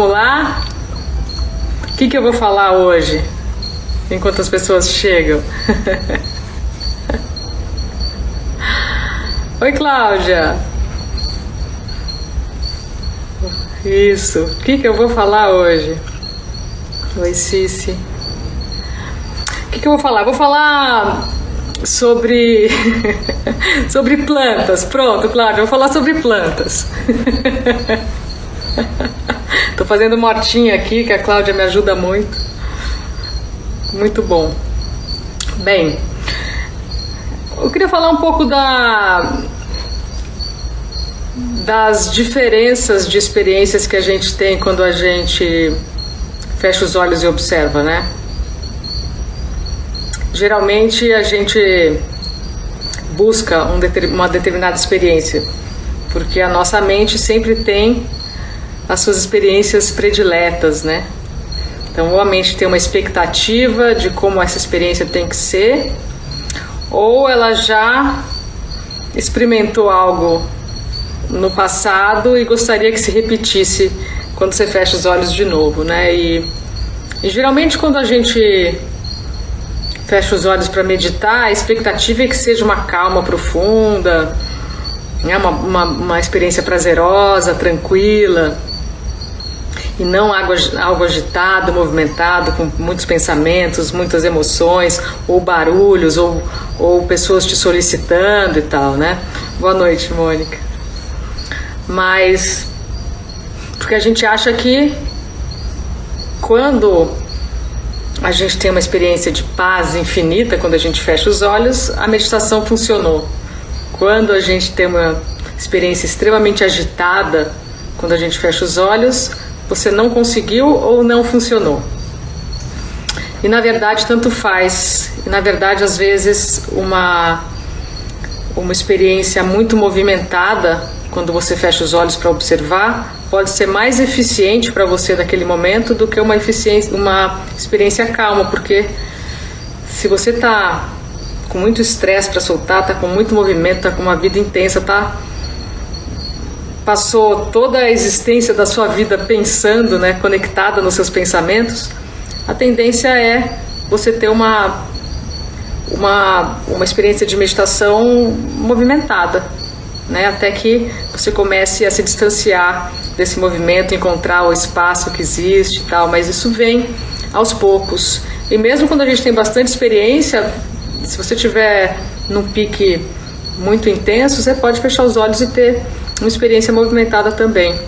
Vamos lá? O que, que eu vou falar hoje? Enquanto as pessoas chegam. Oi, Cláudia. Isso. O que, que eu vou falar hoje? Oi, Cici. O que, que eu vou falar? Vou falar sobre sobre plantas. Pronto, Cláudia, vou falar sobre plantas. Tô fazendo mortinha aqui, que a Cláudia me ajuda muito. Muito bom. Bem, eu queria falar um pouco da das diferenças de experiências que a gente tem quando a gente fecha os olhos e observa, né? Geralmente a gente busca um, uma determinada experiência, porque a nossa mente sempre tem as suas experiências prediletas, né? Então, ou a mente tem uma expectativa de como essa experiência tem que ser, ou ela já experimentou algo no passado e gostaria que se repetisse quando você fecha os olhos de novo, né? E, e geralmente quando a gente fecha os olhos para meditar, a expectativa é que seja uma calma profunda, né? uma, uma, uma experiência prazerosa, tranquila, e não algo, algo agitado, movimentado, com muitos pensamentos, muitas emoções, ou barulhos, ou, ou pessoas te solicitando e tal, né? Boa noite, Mônica. Mas porque a gente acha que quando a gente tem uma experiência de paz infinita quando a gente fecha os olhos, a meditação funcionou. Quando a gente tem uma experiência extremamente agitada, quando a gente fecha os olhos, você não conseguiu ou não funcionou. E na verdade, tanto faz. E na verdade, às vezes, uma, uma experiência muito movimentada, quando você fecha os olhos para observar, pode ser mais eficiente para você naquele momento do que uma, eficiência, uma experiência calma, porque se você está com muito estresse para soltar, está com muito movimento, está com uma vida intensa, tá passou toda a existência da sua vida pensando, né, conectada nos seus pensamentos, a tendência é você ter uma uma, uma experiência de meditação movimentada, né, até que você comece a se distanciar desse movimento, encontrar o espaço que existe e tal, mas isso vem aos poucos. E mesmo quando a gente tem bastante experiência, se você tiver num pique muito intenso, você pode fechar os olhos e ter uma experiência movimentada também.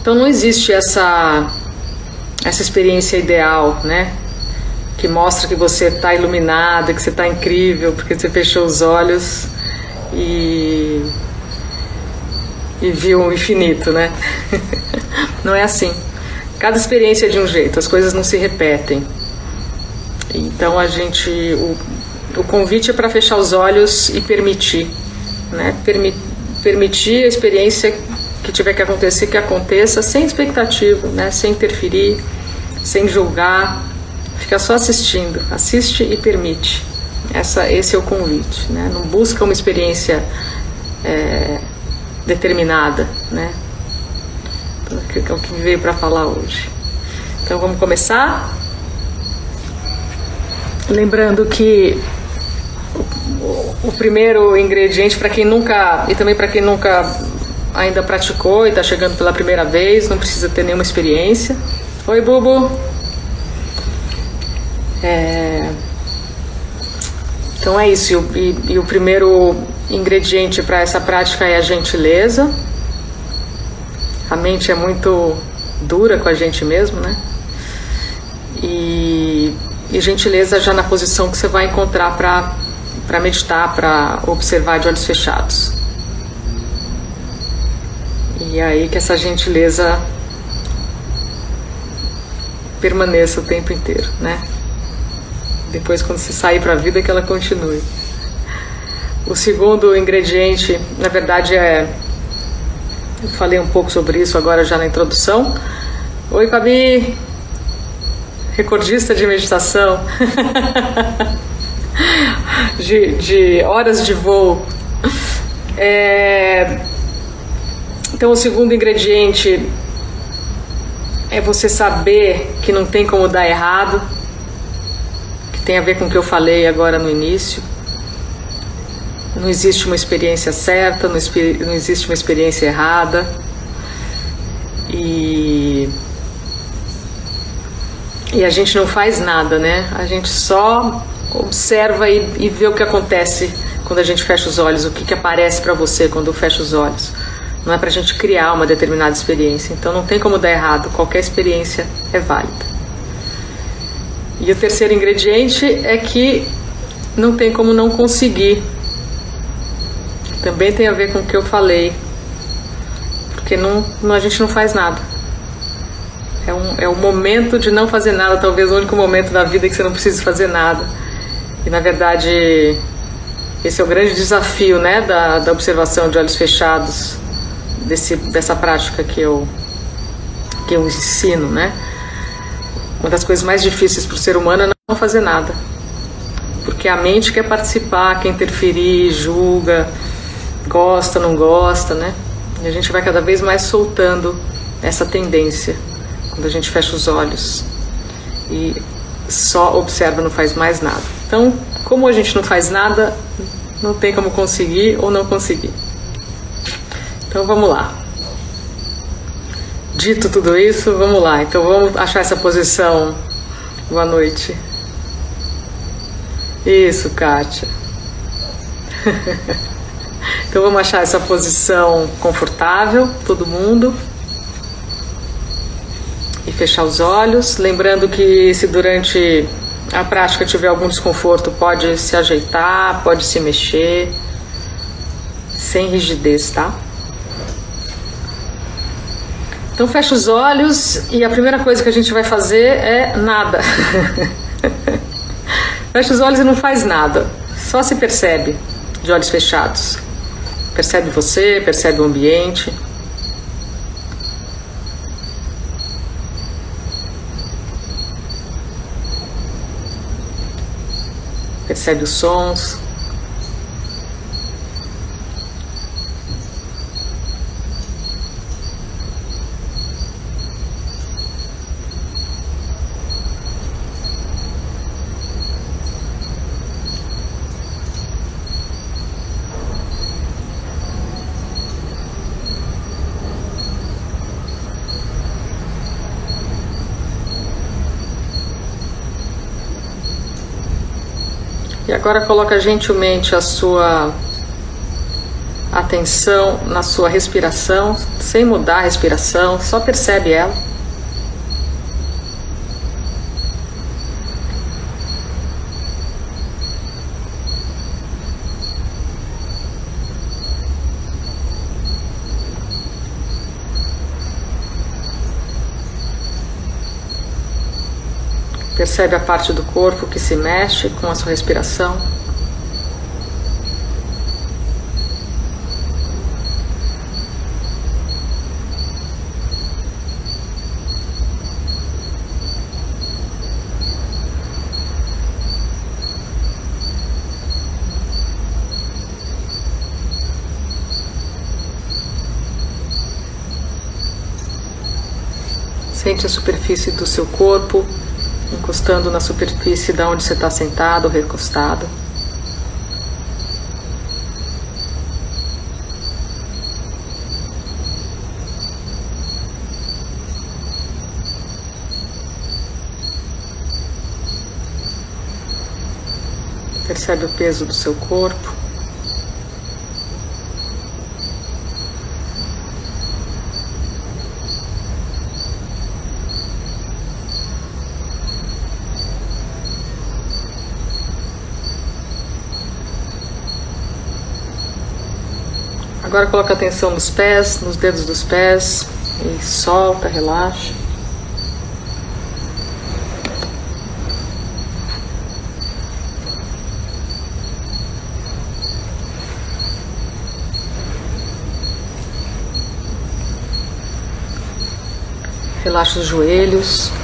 Então não existe essa essa experiência ideal, né? Que mostra que você está iluminada, que você está incrível, porque você fechou os olhos e e viu o infinito, né? não é assim. Cada experiência é de um jeito, as coisas não se repetem. Então a gente, o, o convite é para fechar os olhos e permitir, né? Permi, permitir a experiência que tiver que acontecer que aconteça sem expectativa, né? Sem interferir, sem julgar, fica só assistindo, assiste e permite. Essa, esse é o convite, né? Não busca uma experiência é, determinada, né? É o que veio para falar hoje. Então vamos começar. Lembrando que o, o primeiro ingrediente para quem nunca e também para quem nunca ainda praticou e está chegando pela primeira vez, não precisa ter nenhuma experiência. Oi, Bubu. É... Então é isso. E, e, e o primeiro ingrediente para essa prática é a gentileza. A mente é muito dura com a gente mesmo, né? E, e gentileza já na posição que você vai encontrar para meditar, para observar de olhos fechados. E aí que essa gentileza permaneça o tempo inteiro, né? Depois quando você sair para a vida que ela continue. O segundo ingrediente, na verdade, é. Eu falei um pouco sobre isso agora já na introdução. Oi, Fabi! Recordista de meditação, de, de horas de voo. É... Então, o segundo ingrediente é você saber que não tem como dar errado, que tem a ver com o que eu falei agora no início. Não existe uma experiência certa, não, não existe uma experiência errada. E e a gente não faz nada, né? A gente só observa e, e vê o que acontece quando a gente fecha os olhos, o que, que aparece para você quando fecha os olhos. Não é para a gente criar uma determinada experiência. Então não tem como dar errado, qualquer experiência é válida. E o terceiro ingrediente é que não tem como não conseguir. Também tem a ver com o que eu falei. Porque não, a gente não faz nada. É um, é um momento de não fazer nada, talvez o único momento da vida que você não precisa fazer nada. E na verdade, esse é o grande desafio né, da, da observação de olhos fechados, desse, dessa prática que eu, que eu ensino. Né? Uma das coisas mais difíceis para o ser humano é não fazer nada. Porque a mente quer participar, quer interferir, julga, gosta, não gosta, né? E a gente vai cada vez mais soltando essa tendência quando a gente fecha os olhos e só observa, não faz mais nada. Então, como a gente não faz nada, não tem como conseguir ou não conseguir. Então vamos lá. Dito tudo isso, vamos lá. Então vamos achar essa posição. Boa noite. Isso, Kátia. então vamos achar essa posição confortável, todo mundo e fechar os olhos. Lembrando que se durante a prática tiver algum desconforto, pode se ajeitar, pode se mexer, sem rigidez, tá? Então fecha os olhos e a primeira coisa que a gente vai fazer é nada. fecha os olhos e não faz nada. Só se percebe de olhos fechados. Percebe você, percebe o ambiente. Percebe os sons. E agora coloca gentilmente a sua atenção na sua respiração, sem mudar a respiração, só percebe ela. Percebe a parte do corpo que se mexe com a sua respiração. Sente a superfície do seu corpo encostando na superfície da onde você está sentado ou recostado. Percebe o peso do seu corpo. Agora coloca atenção nos pés, nos dedos dos pés e solta, relaxa. Relaxa os joelhos.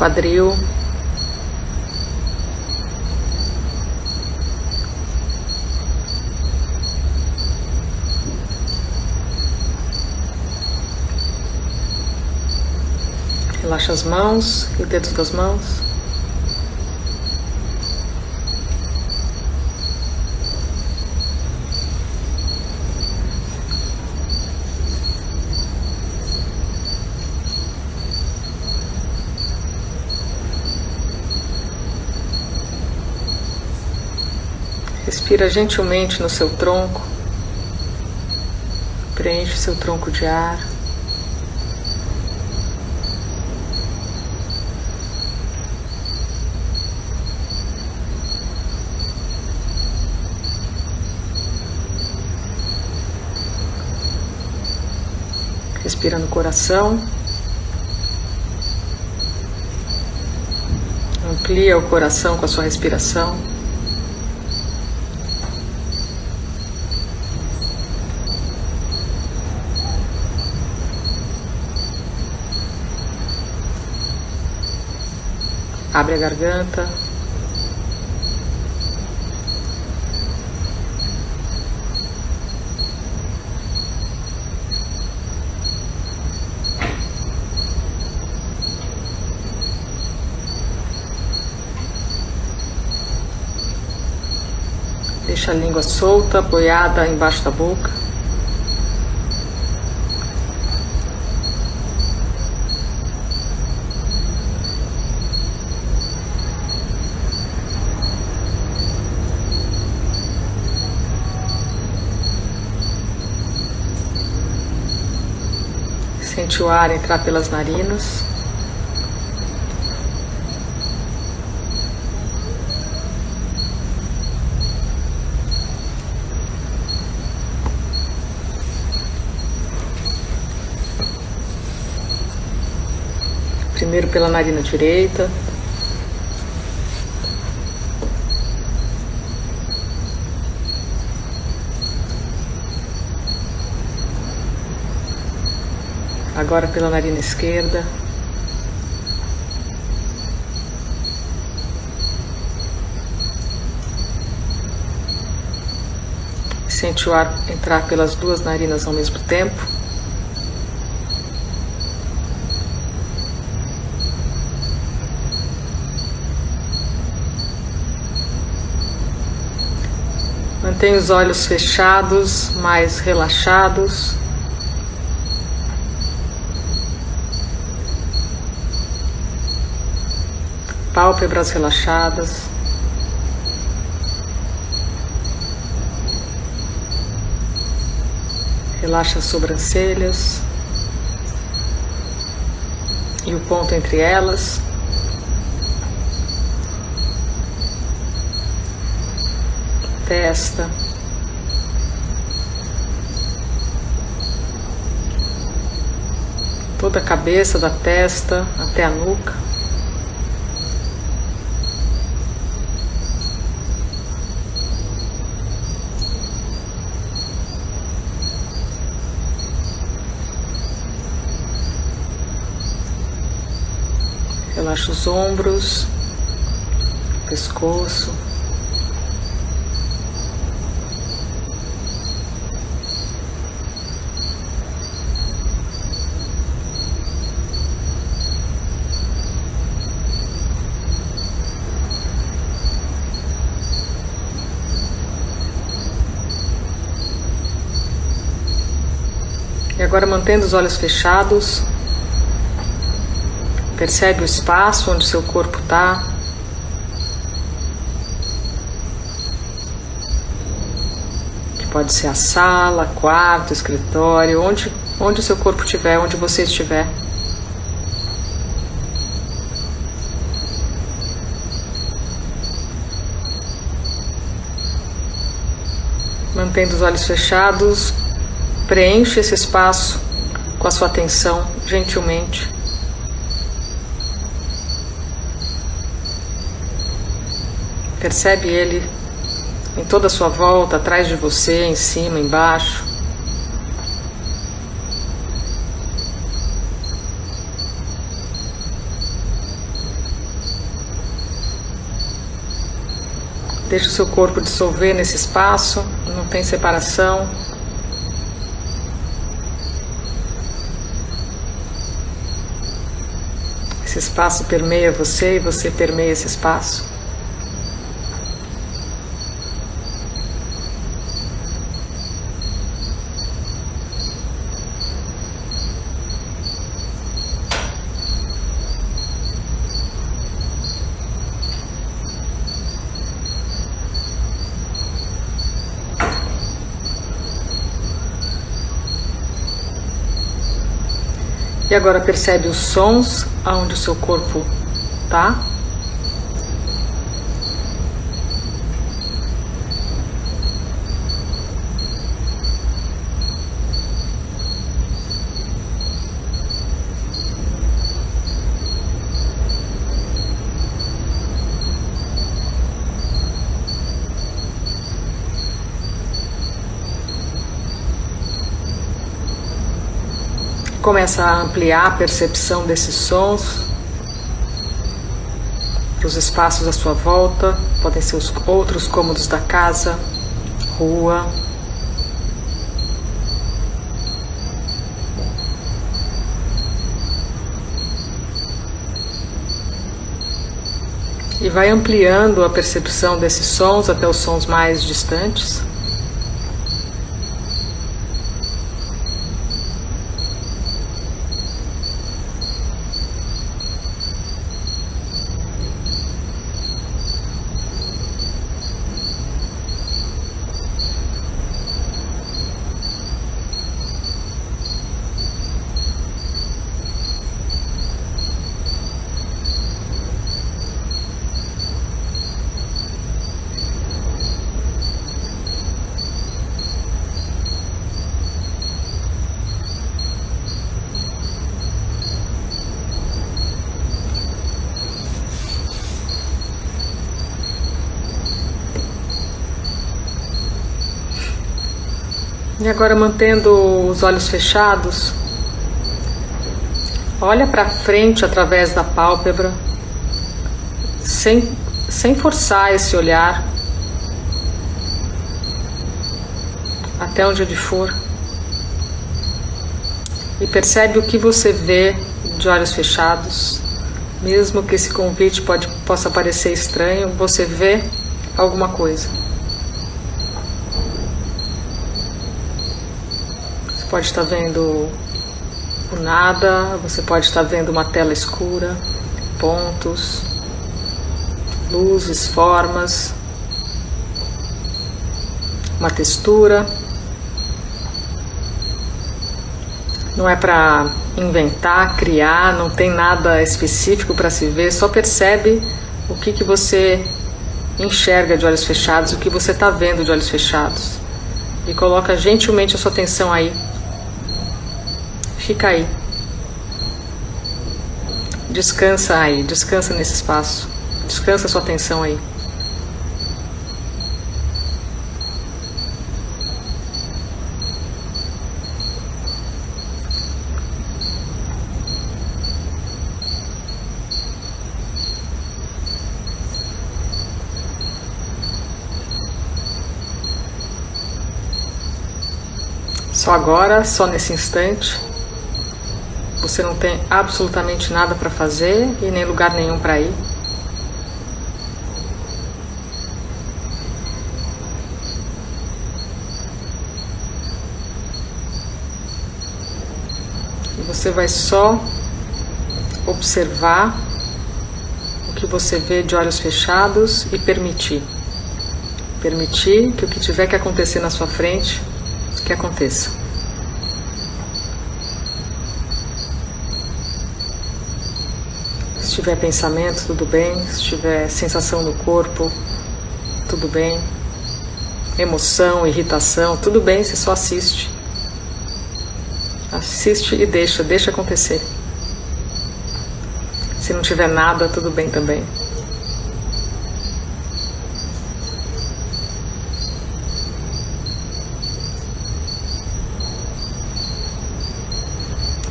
Quadril. Relaxa as mãos e dedos das mãos. Respira gentilmente no seu tronco. Preenche seu tronco de ar. Respira no coração. Amplia o coração com a sua respiração. Abre a garganta. Deixa a língua solta, apoiada embaixo da boca. O ar entrar pelas narinas. Primeiro pela narina direita. Agora pela narina esquerda. Sente o ar entrar pelas duas narinas ao mesmo tempo. Mantenha os olhos fechados, mais relaxados. Pálpebras relaxadas. Relaxa as sobrancelhas e o ponto entre elas. testa. Toda a cabeça da testa até a nuca. Relaxa os ombros, pescoço. E agora mantendo os olhos fechados, percebe o espaço onde seu corpo está. Que pode ser a sala, quarto, escritório, onde, onde o seu corpo estiver, onde você estiver. Mantendo os olhos fechados, Preenche esse espaço com a sua atenção, gentilmente. Percebe ele em toda a sua volta, atrás de você, em cima, embaixo. Deixa o seu corpo dissolver nesse espaço, não tem separação. Esse espaço permeia você e você permeia esse espaço. E agora percebe os sons aonde o seu corpo está. Começa a ampliar a percepção desses sons os espaços à sua volta, podem ser os outros cômodos da casa, rua. E vai ampliando a percepção desses sons até os sons mais distantes. E agora mantendo os olhos fechados, olha para frente através da pálpebra, sem, sem forçar esse olhar, até onde ele for. E percebe o que você vê de olhos fechados, mesmo que esse convite pode, possa parecer estranho, você vê alguma coisa. Pode estar vendo o nada, você pode estar vendo uma tela escura, pontos, luzes, formas, uma textura. Não é para inventar, criar, não tem nada específico para se ver, só percebe o que, que você enxerga de olhos fechados, o que você está vendo de olhos fechados. E coloca gentilmente a sua atenção aí Fica aí. Descansa aí, descansa nesse espaço. Descansa sua atenção aí. Só agora, só nesse instante, você não tem absolutamente nada para fazer e nem lugar nenhum para ir. E você vai só observar o que você vê de olhos fechados e permitir. Permitir que o que tiver que acontecer na sua frente, que aconteça. Tiver pensamento, tudo bem. Se tiver sensação no corpo, tudo bem. Emoção, irritação, tudo bem, você só assiste. Assiste e deixa, deixa acontecer. Se não tiver nada, tudo bem também.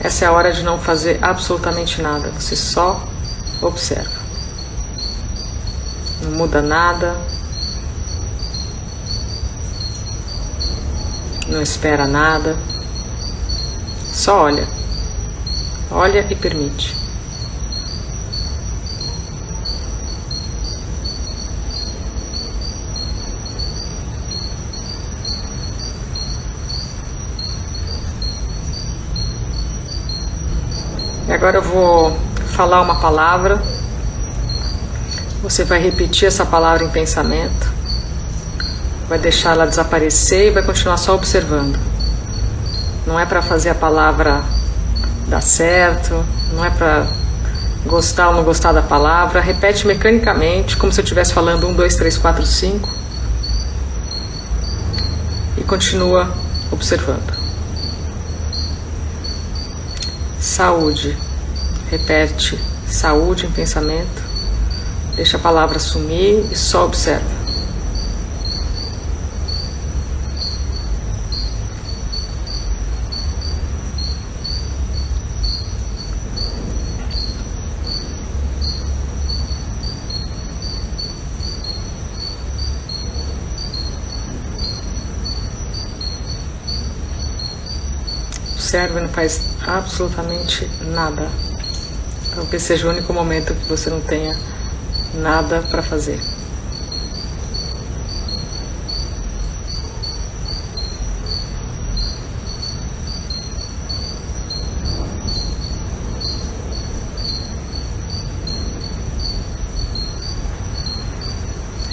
Essa é a hora de não fazer absolutamente nada. Você só observa. Não muda nada. Não espera nada. Só olha. Olha e permite. agora eu vou falar uma palavra. Você vai repetir essa palavra em pensamento. Vai deixar ela desaparecer e vai continuar só observando. Não é para fazer a palavra dar certo, não é para gostar ou não gostar da palavra. Repete mecanicamente, como se eu estivesse falando um, dois, três, quatro, cinco. E continua observando. Saúde. Repete saúde em pensamento. Deixa a palavra sumir e só observa. observa e não faz absolutamente nada. Talvez seja o único momento que você não tenha nada para fazer.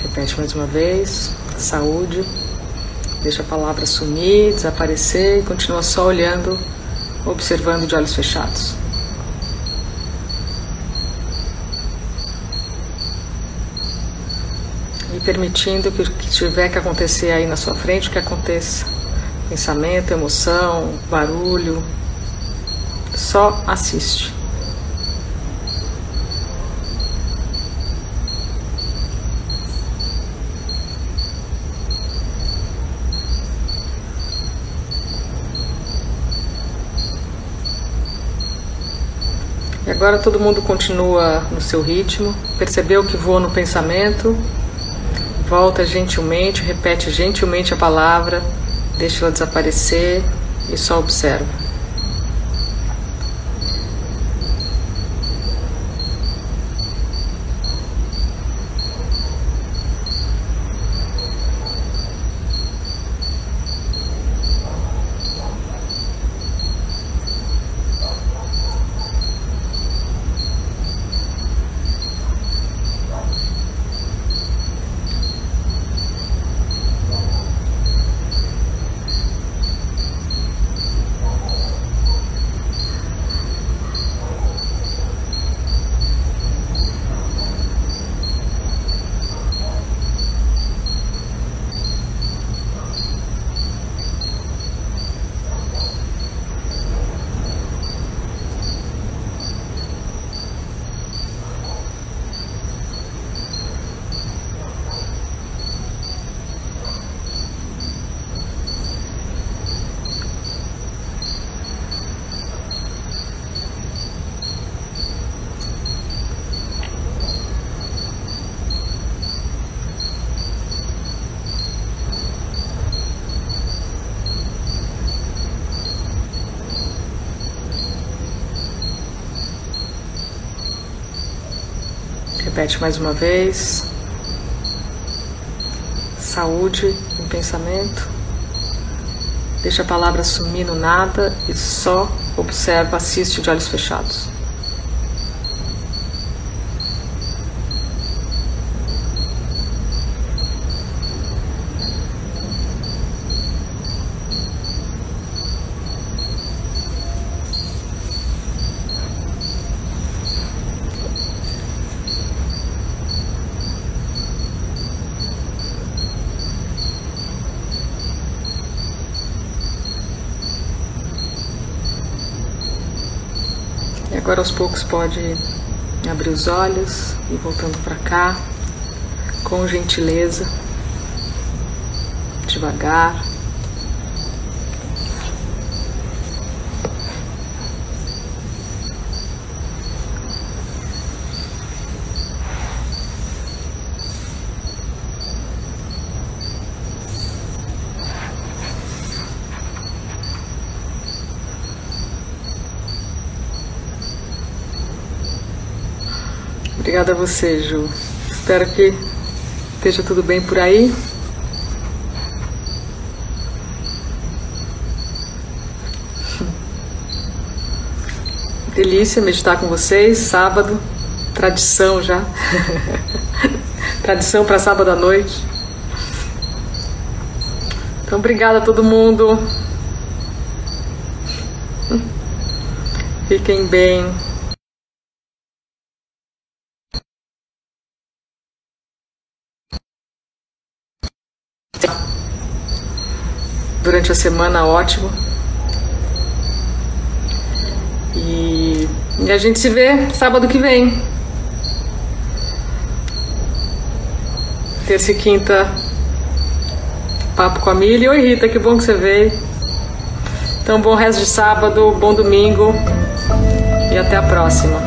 Repete mais uma vez. Saúde. Deixa a palavra sumir, desaparecer e continua só olhando, observando de olhos fechados. E permitindo que o que tiver que acontecer aí na sua frente, que aconteça. Pensamento, emoção, barulho. Só assiste. E agora todo mundo continua no seu ritmo, percebeu que voa no pensamento, volta gentilmente, repete gentilmente a palavra, deixa ela desaparecer e só observa. Repete mais uma vez. Saúde em pensamento. Deixa a palavra sumir no nada e só observa, assiste de olhos fechados. Agora aos poucos pode abrir os olhos e voltando para cá com gentileza, devagar. Obrigada a você, Ju. Espero que esteja tudo bem por aí. Delícia meditar com vocês, sábado, tradição já. tradição para sábado à noite. Então, obrigada a todo mundo. Fiquem bem. Durante a semana, ótimo. E, e a gente se vê sábado que vem. Terça e quinta, papo com a Mili. Oi, Rita, que bom que você veio. Então, bom resto de sábado, bom domingo e até a próxima.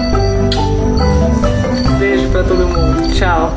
Beijo para todo mundo. Tchau.